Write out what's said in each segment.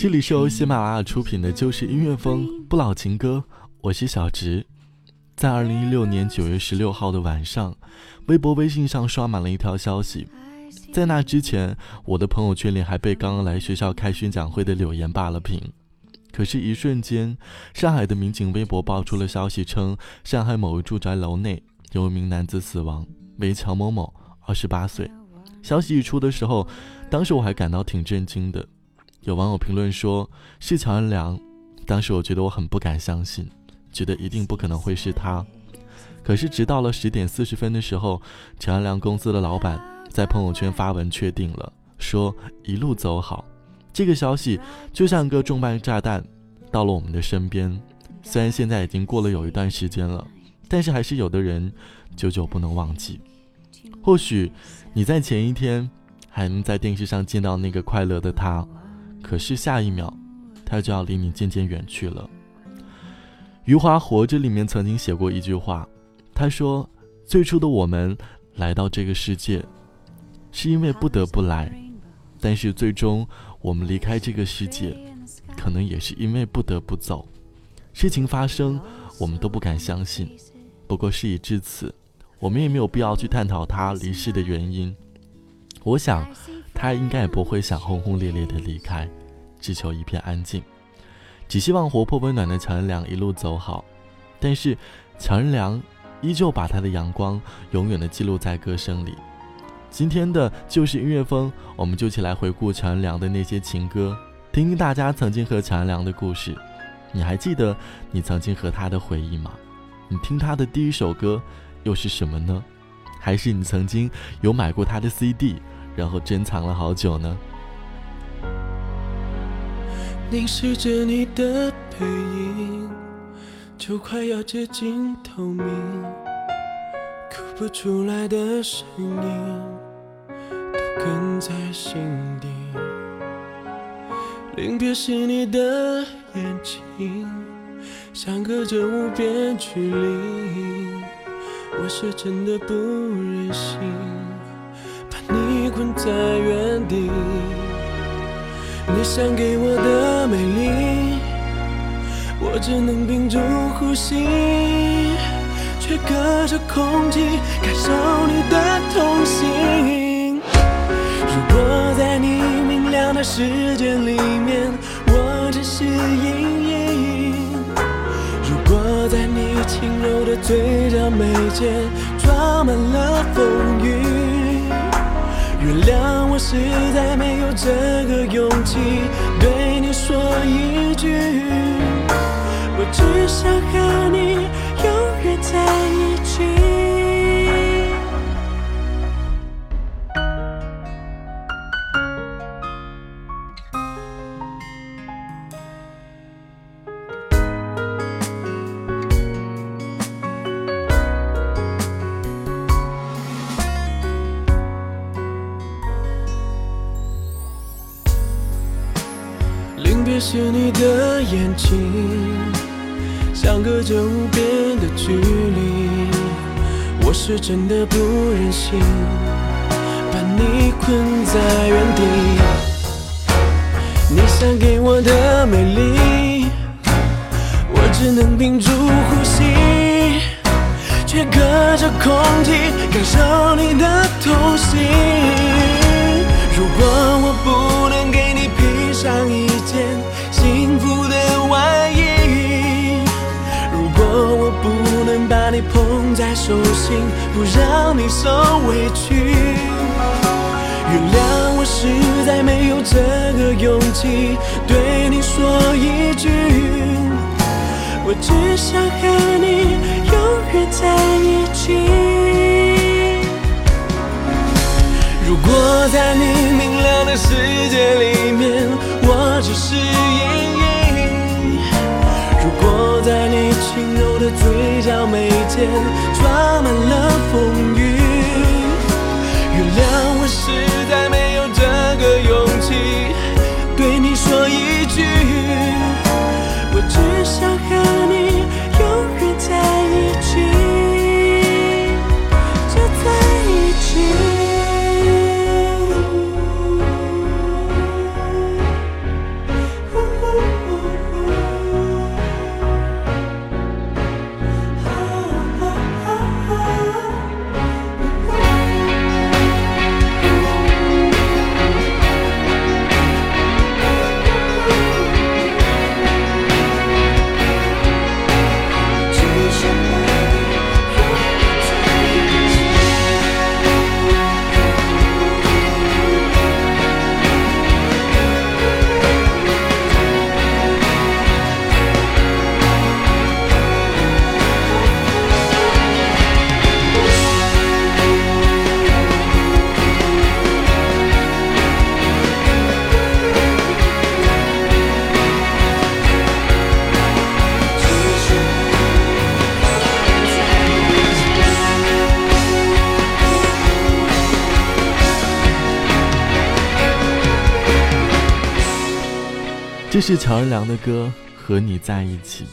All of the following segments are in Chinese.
这里是由喜马拉雅出品的《就是音乐风不老情歌》，我是小直。在二零一六年九月十六号的晚上，微博、微信上刷满了一条消息。在那之前，我的朋友圈里还被刚刚来学校开宣讲会的柳岩霸了屏。可是，一瞬间，上海的民警微博爆出了消息，称上海某一住宅楼内有一名男子死亡，为乔某某，二十八岁。消息一出的时候，当时我还感到挺震惊的。有网友评论说是乔恩良，当时我觉得我很不敢相信，觉得一定不可能会是他。可是直到了十点四十分的时候，乔恩良公司的老板在朋友圈发文确定了，说一路走好。这个消息就像个重磅炸弹，到了我们的身边。虽然现在已经过了有一段时间了，但是还是有的人久久不能忘记。或许你在前一天还能在电视上见到那个快乐的他。可是下一秒，他就要离你渐渐远去了。余华《活着》里面曾经写过一句话，他说：“最初的我们来到这个世界，是因为不得不来；但是最终我们离开这个世界，可能也是因为不得不走。事情发生，我们都不敢相信。不过事已至此，我们也没有必要去探讨他离世的原因。我想。”他应该也不会想轰轰烈烈的离开，只求一片安静，只希望活泼温暖的乔任梁一路走好。但是，乔任梁依旧把他的阳光永远的记录在歌声里。今天的就是音乐风，我们就一起来回顾乔任梁的那些情歌，听听大家曾经和乔任梁的故事。你还记得你曾经和他的回忆吗？你听他的第一首歌又是什么呢？还是你曾经有买过他的 CD？然后珍藏了好久呢。凝视着你的背影，就快要接近透明，哭不出来的声音都哽在心底。临别时你的眼睛，相隔着无边距离，我是真的不忍心。困在原地，你想给我的美丽，我只能屏住呼吸，却隔着空气感受你的痛心。如果在你明亮的世界里面，我只是阴影；如果在你轻柔的嘴角眉间装满了风雨。原谅我，实在没有这个勇气的眼睛，相隔着无边的距离，我是真的不忍心把你困在原地。你想给我的美丽，我只能屏住呼吸，却隔着空气感受你的痛心。在手心，不让你受委屈，原谅我实在没有这个勇气对你说一句，我只想和你永远在一起。如果在你明亮的世界里面，我只是阴影；在你轻柔的嘴角眉间装满了风雨，原谅我实在没有这是乔任梁的歌《和你在一起》，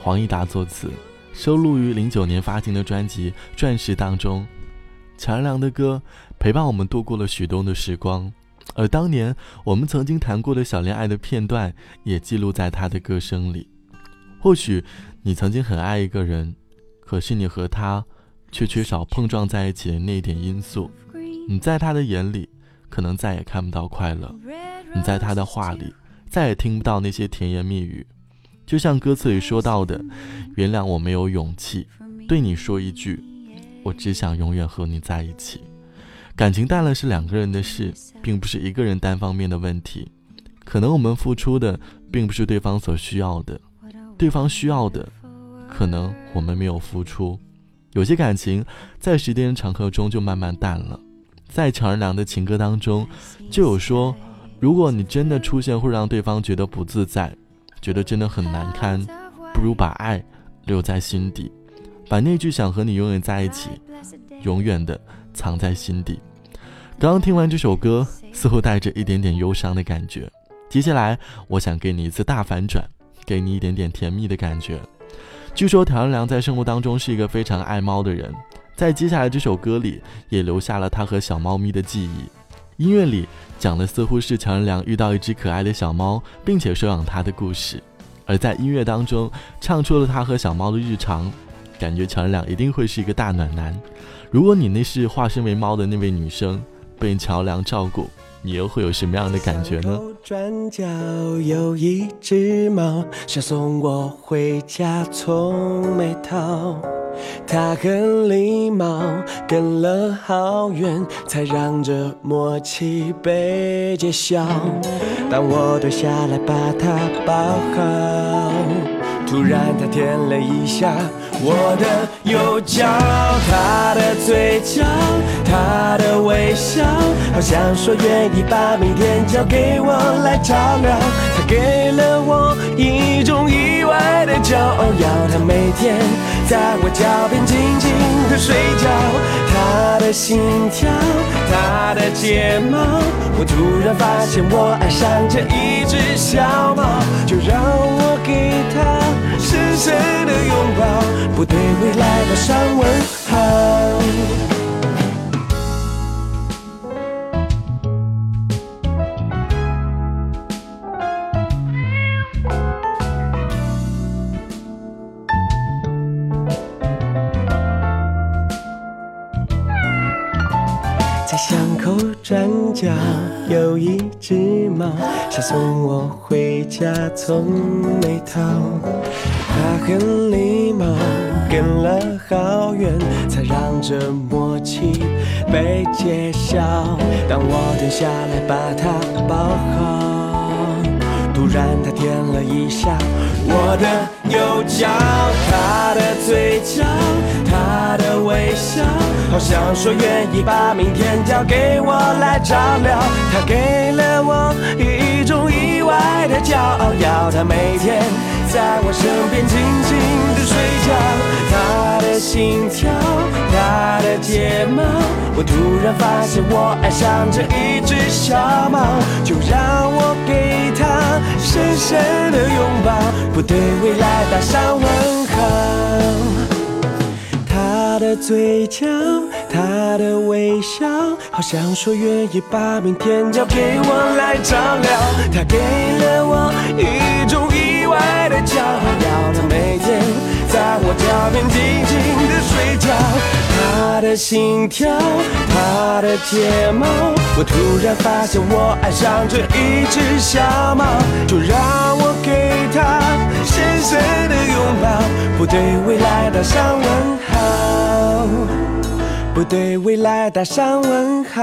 黄义达作词，收录于零九年发行的专辑《钻石》当中。乔任梁的歌陪伴我们度过了许多的时光，而当年我们曾经谈过的小恋爱的片段也记录在他的歌声里。或许你曾经很爱一个人，可是你和他却缺少碰撞在一起的那一点因素。你在他的眼里，可能再也看不到快乐；你在他的话里，再也听不到那些甜言蜜语。就像歌词里说到的：“原谅我没有勇气对你说一句，我只想永远和你在一起。”感情淡了是两个人的事，并不是一个人单方面的问题。可能我们付出的并不是对方所需要的，对方需要的，可能我们没有付出。有些感情在时间长河中就慢慢淡了。在乔任梁的情歌当中，就有说，如果你真的出现会让对方觉得不自在，觉得真的很难堪，不如把爱留在心底，把那句想和你永远在一起，永远的藏在心底。刚刚听完这首歌，似乎带着一点点忧伤的感觉。接下来，我想给你一次大反转，给你一点点甜蜜的感觉。据说乔任梁在生活当中是一个非常爱猫的人，在接下来这首歌里也留下了他和小猫咪的记忆。音乐里讲的似乎是乔任梁遇到一只可爱的小猫，并且收养它的故事，而在音乐当中唱出了他和小猫的日常，感觉乔任梁一定会是一个大暖男。如果你那是化身为猫的那位女生，被乔梁照顾，你又会有什么样的感觉呢？转角有一只猫，想送我回家，从没逃。他很礼貌，跟了好远，才让这默契被揭晓。当我蹲下来把它抱好，突然它舔了一下我的右脚，它的嘴角，他的微笑，好像说愿意把明天交给我来照料。它给了我一种意外的骄傲，要它每天在我脚边静静的睡觉。他的心跳，他的睫毛，我突然发现我爱上这一只小猫，就让我给他深深的拥抱，不对未来打上问号。口转角有一只猫，想送我回家，从没逃。它很礼貌，跟了好远，才让这默契被揭晓。当我蹲下来把它抱好，然他舔了一下我的右脚，他的嘴角，他的微笑，好像说愿意把明天交给我来照料。他给了我一种意外的骄傲，要他每天在我身边静静的睡觉。他心跳，他的睫毛，我突然发现我爱上这一只小猫，就让我给他深深的拥抱，不对未来打上问号。他的嘴角，他的微笑，好像说愿意把明天交给我来照料。他给了我一种意外的骄傲，要他每天我脚边静静的睡觉。他的心跳，他的睫毛，我突然发现我爱上这一只小猫，就让我给它深深的拥抱，不对未来打上问号，不对未来打上问号。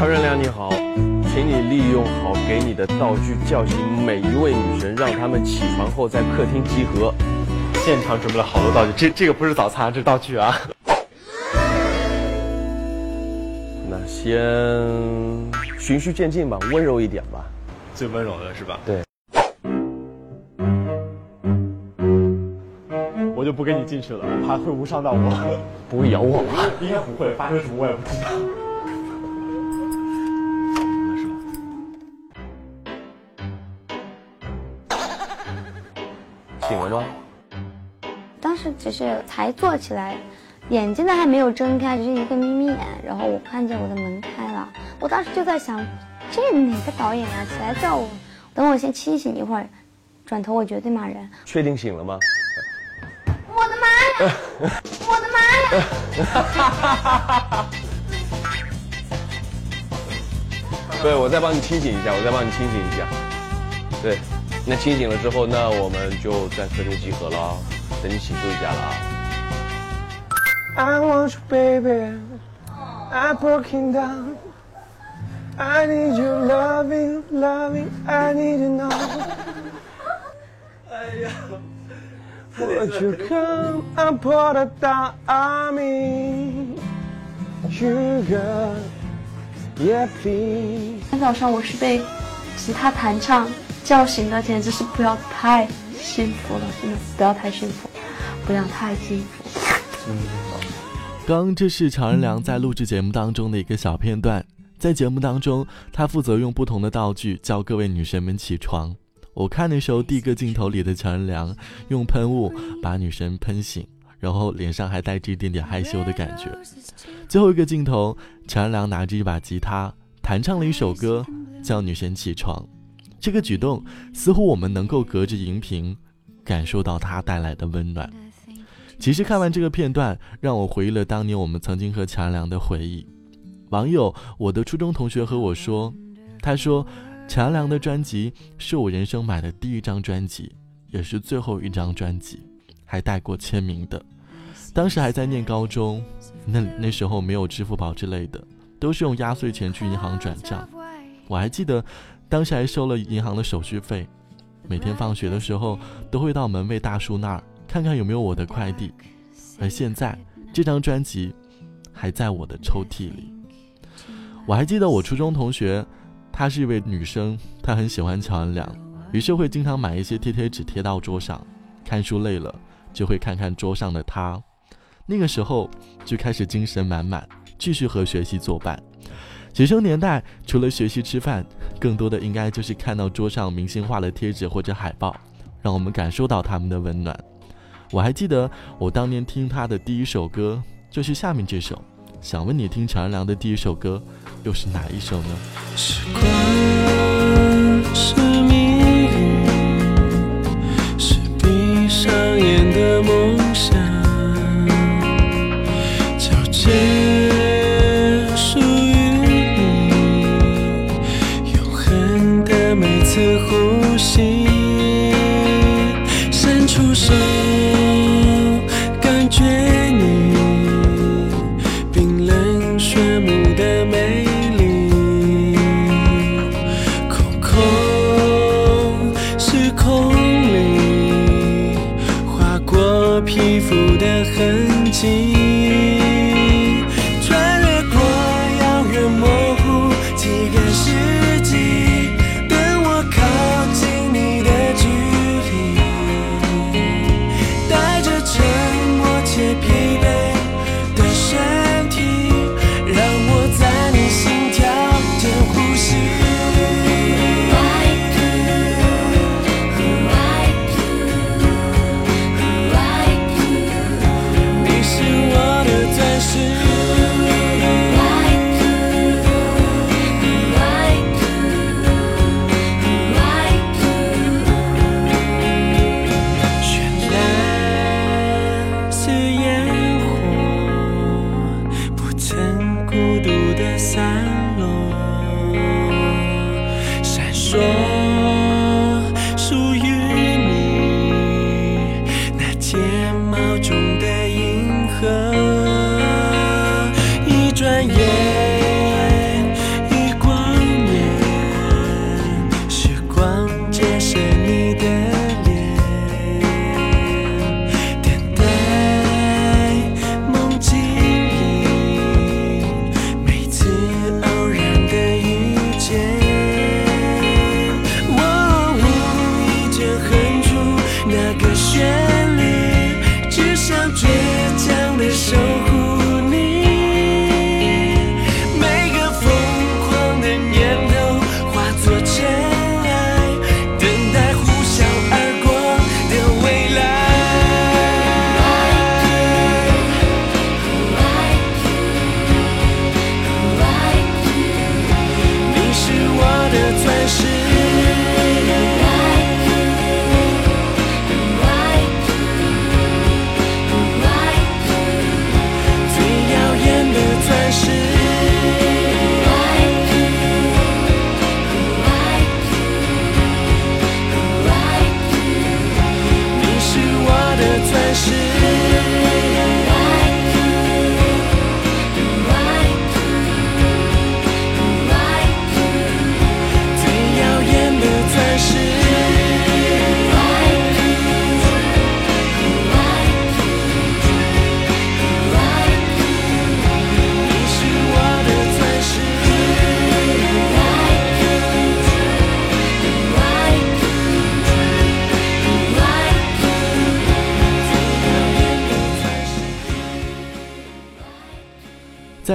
乔任梁你好，请你利用好给你的道具，叫醒每一位女神，让她们起床后在客厅集合。现场准备了好多道具，这这个不是早餐，这是道具啊。那先循序渐进吧，温柔一点吧。最温柔的是吧？对。我就不跟你进去了，我怕会误伤到我。不会咬我吧？应该不会，发生什么我也不知道。醒了吗？当时只是才坐起来，眼睛都还没有睁开，只是一个眯眯眼。然后我看见我的门开了，我当时就在想，这哪个导演呀、起来叫我？等我先清醒一会儿，转头我绝对骂人。确定醒了吗？我的妈呀！我的妈呀！对，我再帮你清醒一下，我再帮你清醒一下。对，那清醒了之后，那我们就在客厅集合了啊，等你洗漱一下了啊。I want you, baby. I'm broken down. I need your loving, loving. I need to know. Would you come and put it down on me? Sugar, yeah, please. 今天早上我是被吉他弹唱叫醒的，简直是不要太幸福了，真的不要太幸福，不要太幸福。刚这是乔任梁在录制节目当中的一个小片段，在节目当中，他负责用不同的道具叫各位女神们起床。我看的时候，第一个镜头里的乔任梁用喷雾把女神喷醒，然后脸上还带着一点点害羞的感觉。最后一个镜头，乔任梁拿着一把吉他弹唱了一首歌，叫女神起床。这个举动似乎我们能够隔着荧屏感受到他带来的温暖。其实看完这个片段，让我回忆了当年我们曾经和乔梁的回忆。网友我的初中同学和我说，他说乔梁的专辑是我人生买的第一张专辑，也是最后一张专辑，还带过签名的。当时还在念高中，那那时候没有支付宝之类的，都是用压岁钱去银行转账。我还记得，当时还收了银行的手续费，每天放学的时候都会到门卫大叔那儿。看看有没有我的快递，而现在这张专辑还在我的抽屉里。我还记得我初中同学，她是一位女生，她很喜欢乔恩梁，于是会经常买一些贴贴纸贴到桌上。看书累了，就会看看桌上的她。那个时候就开始精神满满，继续和学习作伴。学生年代除了学习吃饭，更多的应该就是看到桌上明星画的贴纸或者海报，让我们感受到他们的温暖。我还记得我当年听他的第一首歌就是下面这首。想问你听常良的第一首歌又是哪一首呢？时光是谜语，是闭上眼的梦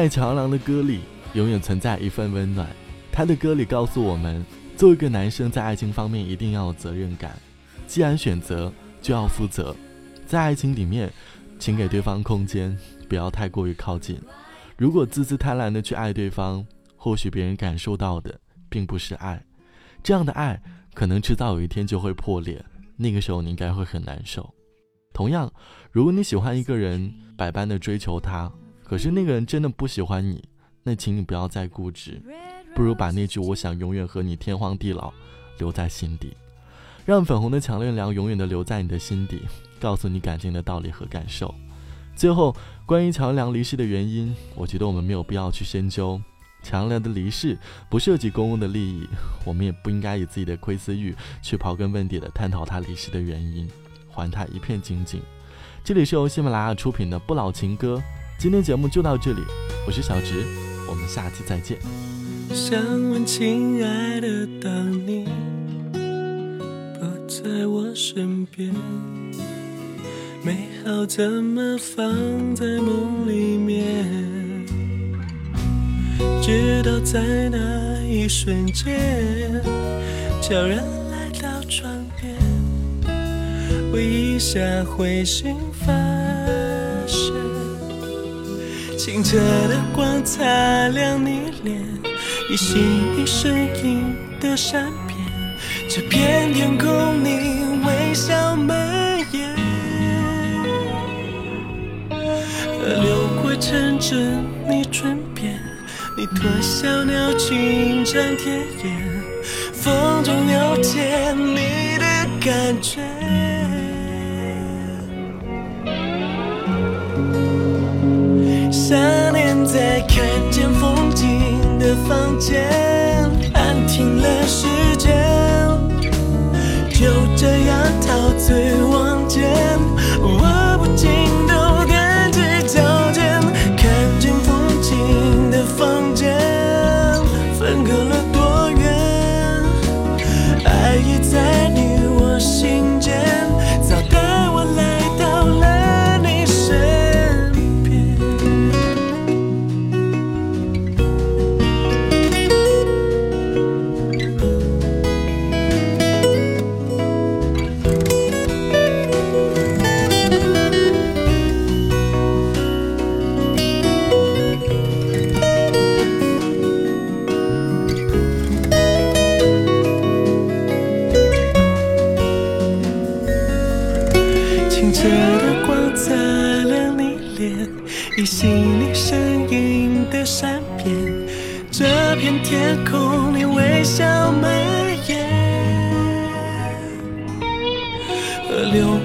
在乔郎的歌里，永远存在一份温暖。他的歌里告诉我们，做一个男生在爱情方面一定要有责任感。既然选择，就要负责。在爱情里面，请给对方空间，不要太过于靠近。如果自私贪婪的去爱对方，或许别人感受到的并不是爱，这样的爱可能迟早有一天就会破裂。那个时候你应该会很难受。同样，如果你喜欢一个人，百般的追求他，可是那个人真的不喜欢你，那请你不要再固执，不如把那句“我想永远和你天荒地老”留在心底，让粉红的强烈凉永远的留在你的心底，告诉你感情的道理和感受。最后，关于乔梁离世的原因，我觉得我们没有必要去深究。乔梁的离世不涉及公共的利益，我们也不应该以自己的窥私欲去刨根问底的探讨他离世的原因，还他一片清静。这里是由喜马拉雅出品的《不老情歌》，今天节目就到这里，我是小直，我们下期再见。想问亲爱的，当你不在我身边，美好怎么放在梦里面？直到在那一瞬间，悄然来到窗边，回忆下会心清澈的光擦亮你脸，依稀你身影的善变，这片天空你微笑蔓延，河流过城镇你唇边，你脱小鸟轻唱甜言，风中有见你的感觉。想念在看见风景的房间，安停了时间，就这样陶醉望见，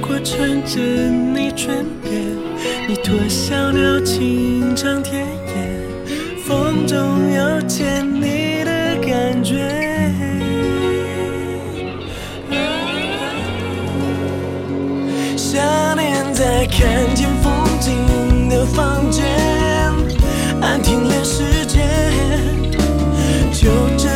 过纯真你唇边，你脱小鸟轻唱甜言，风中有见你的感觉。想念在看见风景的房间，安停了时间，就这